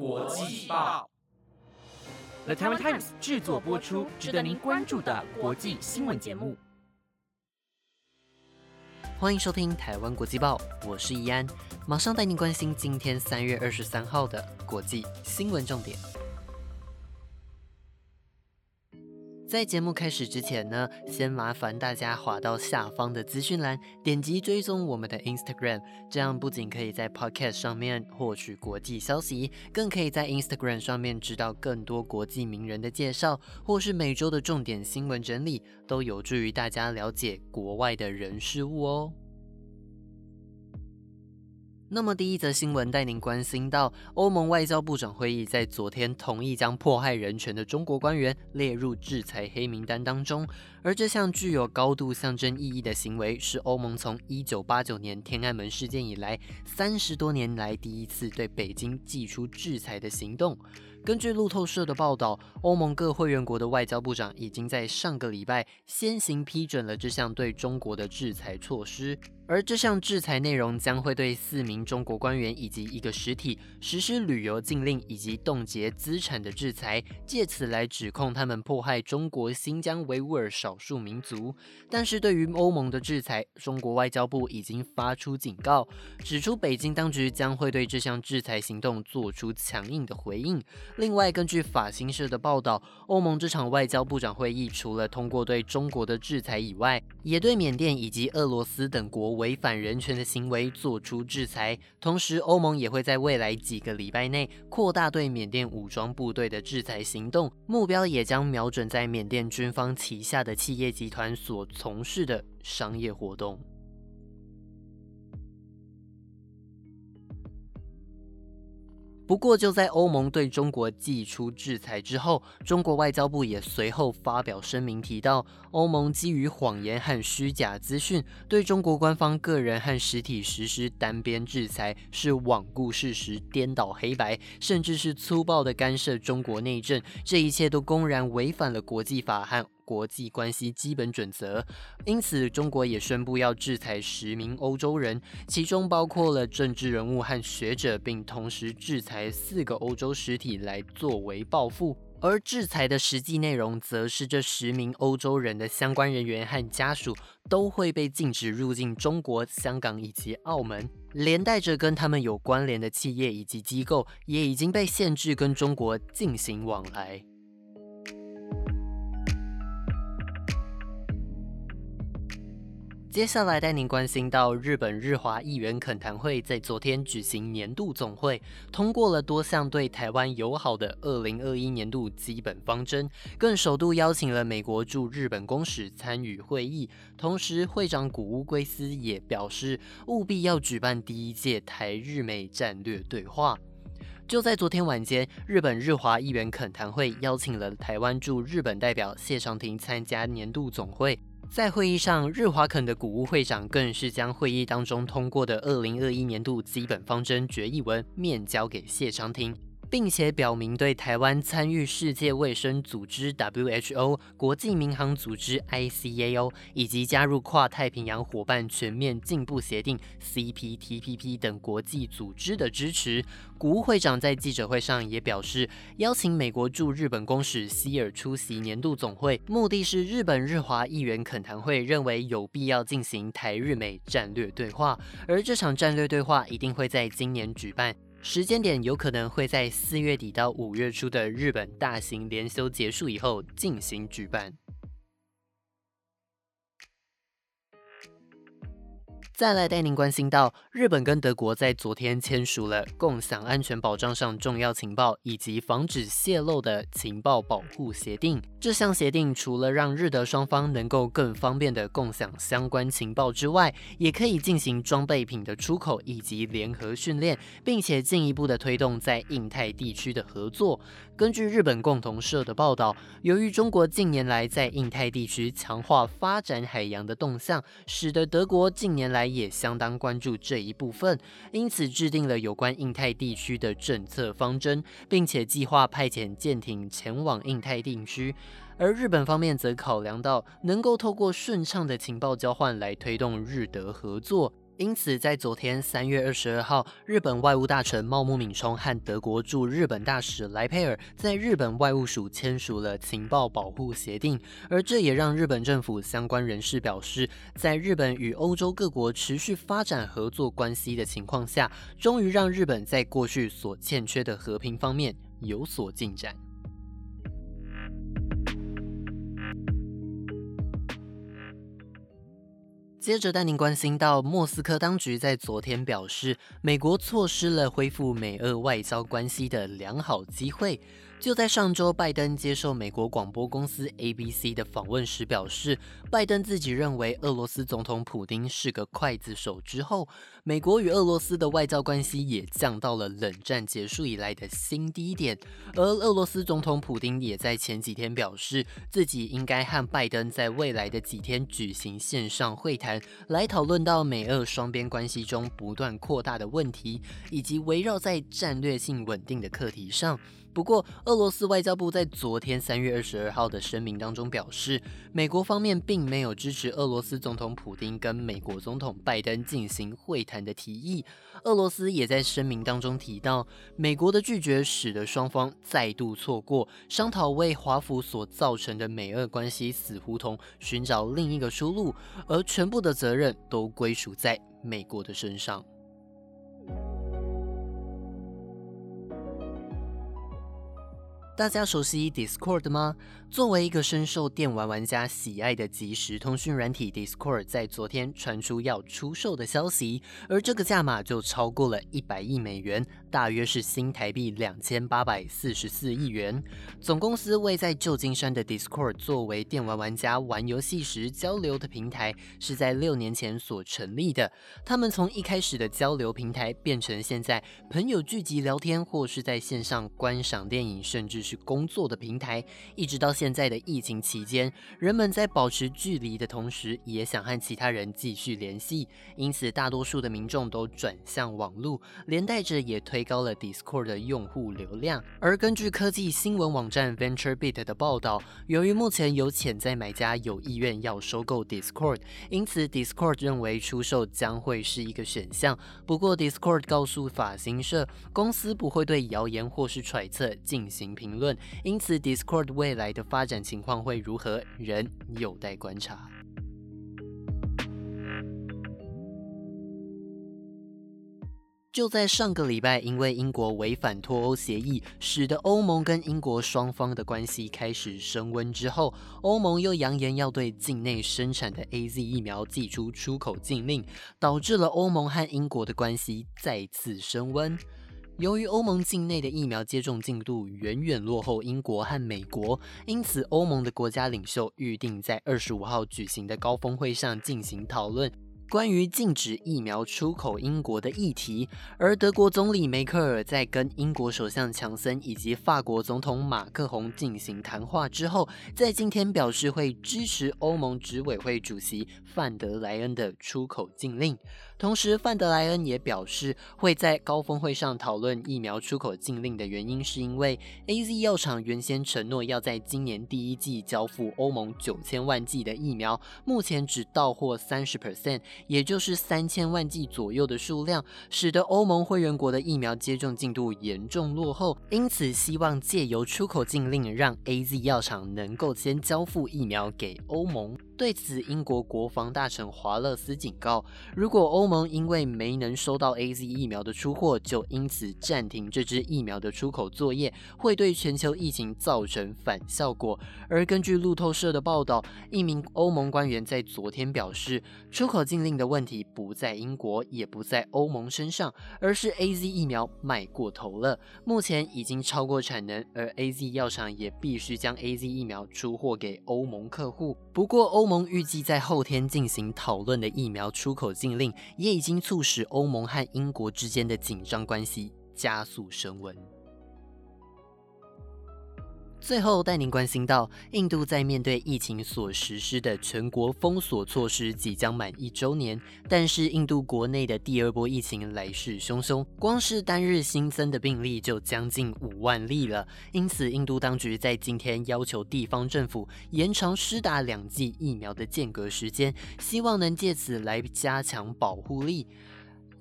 国际报，The Taiwan Times 制作播出，值得您关注的国际新闻节目。欢迎收听台湾国际报，我是易安，马上带您关心今天三月二十三号的国际新闻重点。在节目开始之前呢，先麻烦大家滑到下方的资讯栏，点击追踪我们的 Instagram，这样不仅可以在 Podcast 上面获取国际消息，更可以在 Instagram 上面知道更多国际名人的介绍，或是每周的重点新闻整理，都有助于大家了解国外的人事物哦。那么第一则新闻带您关心到，欧盟外交部长会议在昨天同意将迫害人权的中国官员列入制裁黑名单当中，而这项具有高度象征意义的行为，是欧盟从一九八九年天安门事件以来三十多年来第一次对北京祭出制裁的行动。根据路透社的报道，欧盟各会员国的外交部长已经在上个礼拜先行批准了这项对中国的制裁措施。而这项制裁内容将会对四名中国官员以及一个实体实施旅游禁令以及冻结资产的制裁，借此来指控他们迫害中国新疆维吾尔少数民族。但是对于欧盟的制裁，中国外交部已经发出警告，指出北京当局将会对这项制裁行动做出强硬的回应。另外，根据法新社的报道，欧盟这场外交部长会议除了通过对中国的制裁以外，也对缅甸以及俄罗斯等国。违反人权的行为做出制裁，同时欧盟也会在未来几个礼拜内扩大对缅甸武装部队的制裁行动，目标也将瞄准在缅甸军方旗下的企业集团所从事的商业活动。不过，就在欧盟对中国寄出制裁之后，中国外交部也随后发表声明，提到欧盟基于谎言和虚假资讯，对中国官方个人和实体实施单边制裁，是罔顾事实、颠倒黑白，甚至是粗暴的干涉中国内政，这一切都公然违反了国际法和。国际关系基本准则，因此中国也宣布要制裁十名欧洲人，其中包括了政治人物和学者，并同时制裁四个欧洲实体来作为报复。而制裁的实际内容，则是这十名欧洲人的相关人员和家属都会被禁止入境中国、香港以及澳门，连带着跟他们有关联的企业以及机构，也已经被限制跟中国进行往来。接下来带您关心到日本日华议员恳谈会在昨天举行年度总会，通过了多项对台湾友好的二零二一年度基本方针，更首度邀请了美国驻日本公使参与会议。同时，会长谷屋圭司也表示，务必要举办第一届台日美战略对话。就在昨天晚间，日本日华议员恳谈会邀请了台湾驻日本代表谢长廷参加年度总会。在会议上，日华肯的谷物会长更是将会议当中通过的二零二一年度基本方针决议文面交给谢长廷。并且表明对台湾参与世界卫生组织 （WHO）、国际民航组织 （ICAO） 以及加入跨太平洋伙伴全面进步协定 （CPTPP） 等国际组织的支持。谷会长在记者会上也表示，邀请美国驻日本公使希尔出席年度总会，目的是日本日华议员恳谈会认为有必要进行台日美战略对话，而这场战略对话一定会在今年举办。时间点有可能会在四月底到五月初的日本大型连休结束以后进行举办。再来带您关心到，日本跟德国在昨天签署了共享安全保障上重要情报以及防止泄露的情报保护协定。这项协定除了让日德双方能够更方便的共享相关情报之外，也可以进行装备品的出口以及联合训练，并且进一步的推动在印太地区的合作。根据日本共同社的报道，由于中国近年来在印太地区强化发展海洋的动向，使得德国近年来也相当关注这一部分，因此制定了有关印太地区的政策方针，并且计划派遣舰艇前往印太地区。而日本方面则考量到能够透过顺畅的情报交换来推动日德合作。因此，在昨天三月二十二号，日本外务大臣茂木敏充和德国驻日本大使莱佩尔在日本外务署签署了情报保护协定，而这也让日本政府相关人士表示，在日本与欧洲各国持续发展合作关系的情况下，终于让日本在过去所欠缺的和平方面有所进展。接着带您关心到，莫斯科当局在昨天表示，美国错失了恢复美俄外交关系的良好机会。就在上周，拜登接受美国广播公司 ABC 的访问时表示，拜登自己认为俄罗斯总统普京是个刽子手之后，美国与俄罗斯的外交关系也降到了冷战结束以来的新低点。而俄罗斯总统普京也在前几天表示，自己应该和拜登在未来的几天举行线上会谈，来讨论到美俄双边关系中不断扩大的问题，以及围绕在战略性稳定的课题上。不过，俄罗斯外交部在昨天三月二十二号的声明当中表示，美国方面并没有支持俄罗斯总统普京跟美国总统拜登进行会谈的提议。俄罗斯也在声明当中提到，美国的拒绝使得双方再度错过商讨为华府所造成的美俄关系死胡同寻找另一个出路，而全部的责任都归属在美国的身上。大家熟悉 Discord 吗？作为一个深受电玩玩家喜爱的即时通讯软体，Discord 在昨天传出要出售的消息，而这个价码就超过了一百亿美元，大约是新台币两千八百四十四亿元。总公司为在旧金山的 Discord 作为电玩玩家玩游戏时交流的平台，是在六年前所成立的。他们从一开始的交流平台，变成现在朋友聚集聊天，或是在线上观赏电影，甚至是。是工作的平台，一直到现在的疫情期间，人们在保持距离的同时，也想和其他人继续联系，因此大多数的民众都转向网络，连带着也推高了 Discord 的用户流量。而根据科技新闻网站 VentureBeat 的报道，由于目前有潜在买家有意愿要收购 Discord，因此 Discord 认为出售将会是一个选项。不过 Discord 告诉法新社，公司不会对谣言或是揣测进行评。论，因此 Discord 未来的发展情况会如何，仍有待观察。就在上个礼拜，因为英国违反脱欧协议，使得欧盟跟英国双方的关系开始升温之后，欧盟又扬言要对境内生产的 A Z 疫苗寄出出口禁令，导致了欧盟和英国的关系再次升温。由于欧盟境内的疫苗接种进度远远落后英国和美国，因此欧盟的国家领袖预定在二十五号举行的高峰会上进行讨论。关于禁止疫苗出口英国的议题，而德国总理梅克尔在跟英国首相强森以及法国总统马克宏进行谈话之后，在今天表示会支持欧盟执委会主席范德莱恩的出口禁令。同时，范德莱恩也表示会在高峰会上讨论疫苗出口禁令的原因，是因为 A Z 药厂原先承诺要在今年第一季交付欧盟九千万剂的疫苗，目前只到货三十 percent。也就是三千万剂左右的数量，使得欧盟会员国的疫苗接种进度严重落后，因此希望借由出口禁令，让 A Z 药厂能够先交付疫苗给欧盟。对此，英国国防大臣华勒斯警告，如果欧盟因为没能收到 A Z 疫苗的出货，就因此暂停这支疫苗的出口作业，会对全球疫情造成反效果。而根据路透社的报道，一名欧盟官员在昨天表示，出口禁令的问题不在英国，也不在欧盟身上，而是 A Z 疫苗卖过头了，目前已经超过产能，而 A Z 药厂也必须将 A Z 疫苗出货给欧盟客户。不过欧盟预计在后天进行讨论的疫苗出口禁令，也已经促使欧盟和英国之间的紧张关系加速升温。最后带您关心到，印度在面对疫情所实施的全国封锁措施即将满一周年，但是印度国内的第二波疫情来势汹汹，光是单日新增的病例就将近五万例了。因此，印度当局在今天要求地方政府延长施打两剂疫苗的间隔时间，希望能借此来加强保护力。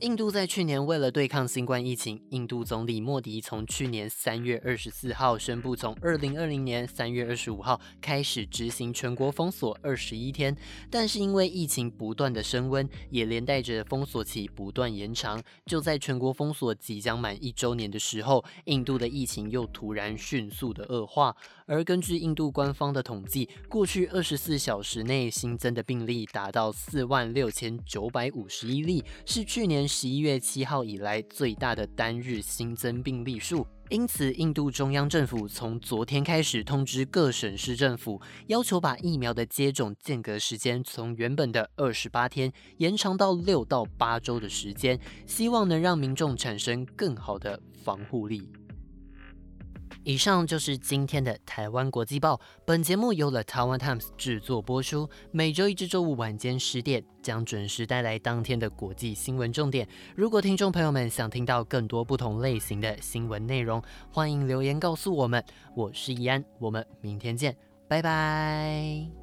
印度在去年为了对抗新冠疫情，印度总理莫迪从去年三月二十四号宣布，从二零二零年三月二十五号开始执行全国封锁二十一天。但是因为疫情不断的升温，也连带着封锁期不断延长。就在全国封锁即将满一周年的时候，印度的疫情又突然迅速的恶化。而根据印度官方的统计，过去二十四小时内新增的病例达到四万六千九百五十一例，是去年十一月七号以来最大的单日新增病例数。因此，印度中央政府从昨天开始通知各省市政府，要求把疫苗的接种间隔时间从原本的二十八天延长到六到八周的时间，希望能让民众产生更好的防护力。以上就是今天的台湾国际报。本节目由了台湾 Times 制作播出，每周一至周五晚间十点将准时带来当天的国际新闻重点。如果听众朋友们想听到更多不同类型的新闻内容，欢迎留言告诉我们。我是易安，我们明天见，拜拜。